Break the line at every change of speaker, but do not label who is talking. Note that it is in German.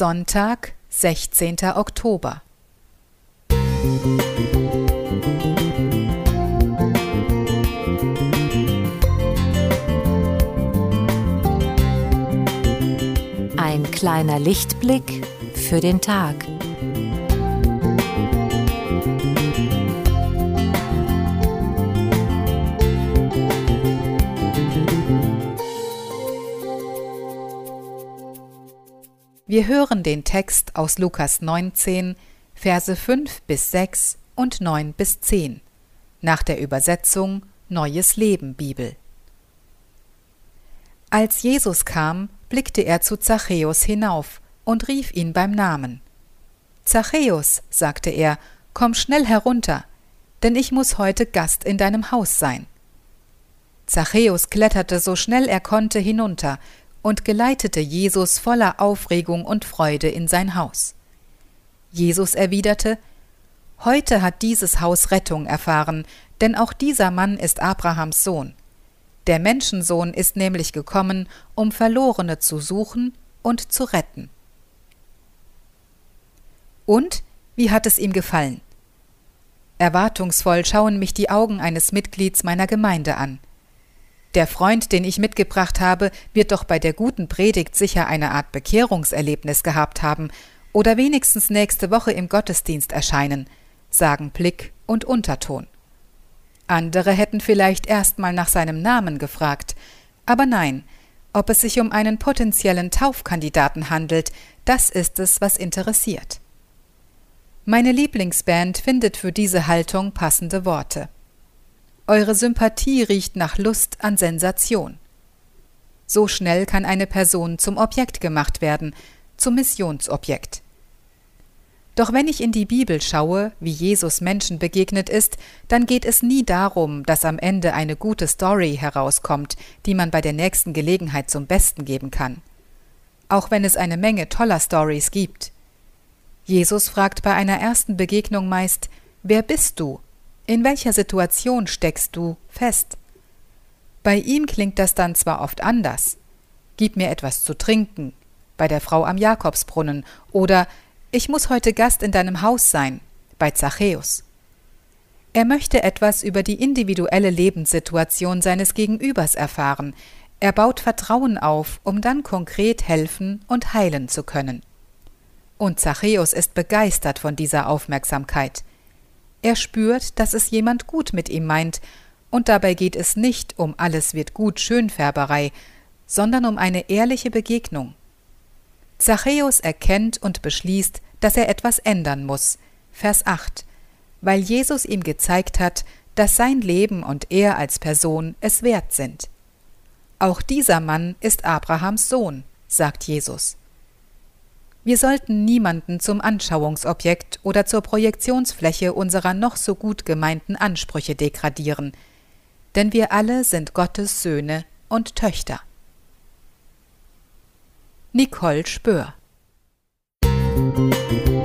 Sonntag, 16. Oktober.
Ein kleiner Lichtblick für den Tag.
Wir hören den Text aus Lukas 19, Verse 5 bis 6 und 9 bis 10 nach der Übersetzung Neues Leben Bibel. Als Jesus kam, blickte er zu Zachäus hinauf und rief ihn beim Namen. Zachäus, sagte er, komm schnell herunter, denn ich muss heute Gast in deinem Haus sein. Zachäus kletterte so schnell er konnte hinunter und geleitete Jesus voller Aufregung und Freude in sein Haus. Jesus erwiderte Heute hat dieses Haus Rettung erfahren, denn auch dieser Mann ist Abrahams Sohn. Der Menschensohn ist nämlich gekommen, um Verlorene zu suchen und zu retten. Und wie hat es ihm gefallen? Erwartungsvoll schauen mich die Augen eines Mitglieds meiner Gemeinde an. Der Freund, den ich mitgebracht habe, wird doch bei der guten Predigt sicher eine Art Bekehrungserlebnis gehabt haben oder wenigstens nächste Woche im Gottesdienst erscheinen, sagen Blick und Unterton. Andere hätten vielleicht erstmal nach seinem Namen gefragt, aber nein, ob es sich um einen potenziellen Taufkandidaten handelt, das ist es, was interessiert. Meine Lieblingsband findet für diese Haltung passende Worte. Eure Sympathie riecht nach Lust an Sensation. So schnell kann eine Person zum Objekt gemacht werden, zum Missionsobjekt. Doch wenn ich in die Bibel schaue, wie Jesus Menschen begegnet ist, dann geht es nie darum, dass am Ende eine gute Story herauskommt, die man bei der nächsten Gelegenheit zum Besten geben kann. Auch wenn es eine Menge toller Stories gibt. Jesus fragt bei einer ersten Begegnung meist, Wer bist du? In welcher Situation steckst du fest? Bei ihm klingt das dann zwar oft anders. Gib mir etwas zu trinken, bei der Frau am Jakobsbrunnen, oder ich muss heute Gast in deinem Haus sein, bei Zachäus. Er möchte etwas über die individuelle Lebenssituation seines Gegenübers erfahren. Er baut Vertrauen auf, um dann konkret helfen und heilen zu können. Und Zachäus ist begeistert von dieser Aufmerksamkeit. Er spürt, dass es jemand gut mit ihm meint, und dabei geht es nicht um alles wird gut Schönfärberei, sondern um eine ehrliche Begegnung. Zachäus erkennt und beschließt, dass er etwas ändern muss. Vers 8. Weil Jesus ihm gezeigt hat, dass sein Leben und er als Person es wert sind. Auch dieser Mann ist Abrahams Sohn, sagt Jesus. Wir sollten niemanden zum Anschauungsobjekt oder zur Projektionsfläche unserer noch so gut gemeinten Ansprüche degradieren, denn wir alle sind Gottes Söhne und Töchter. Nicole Spör Musik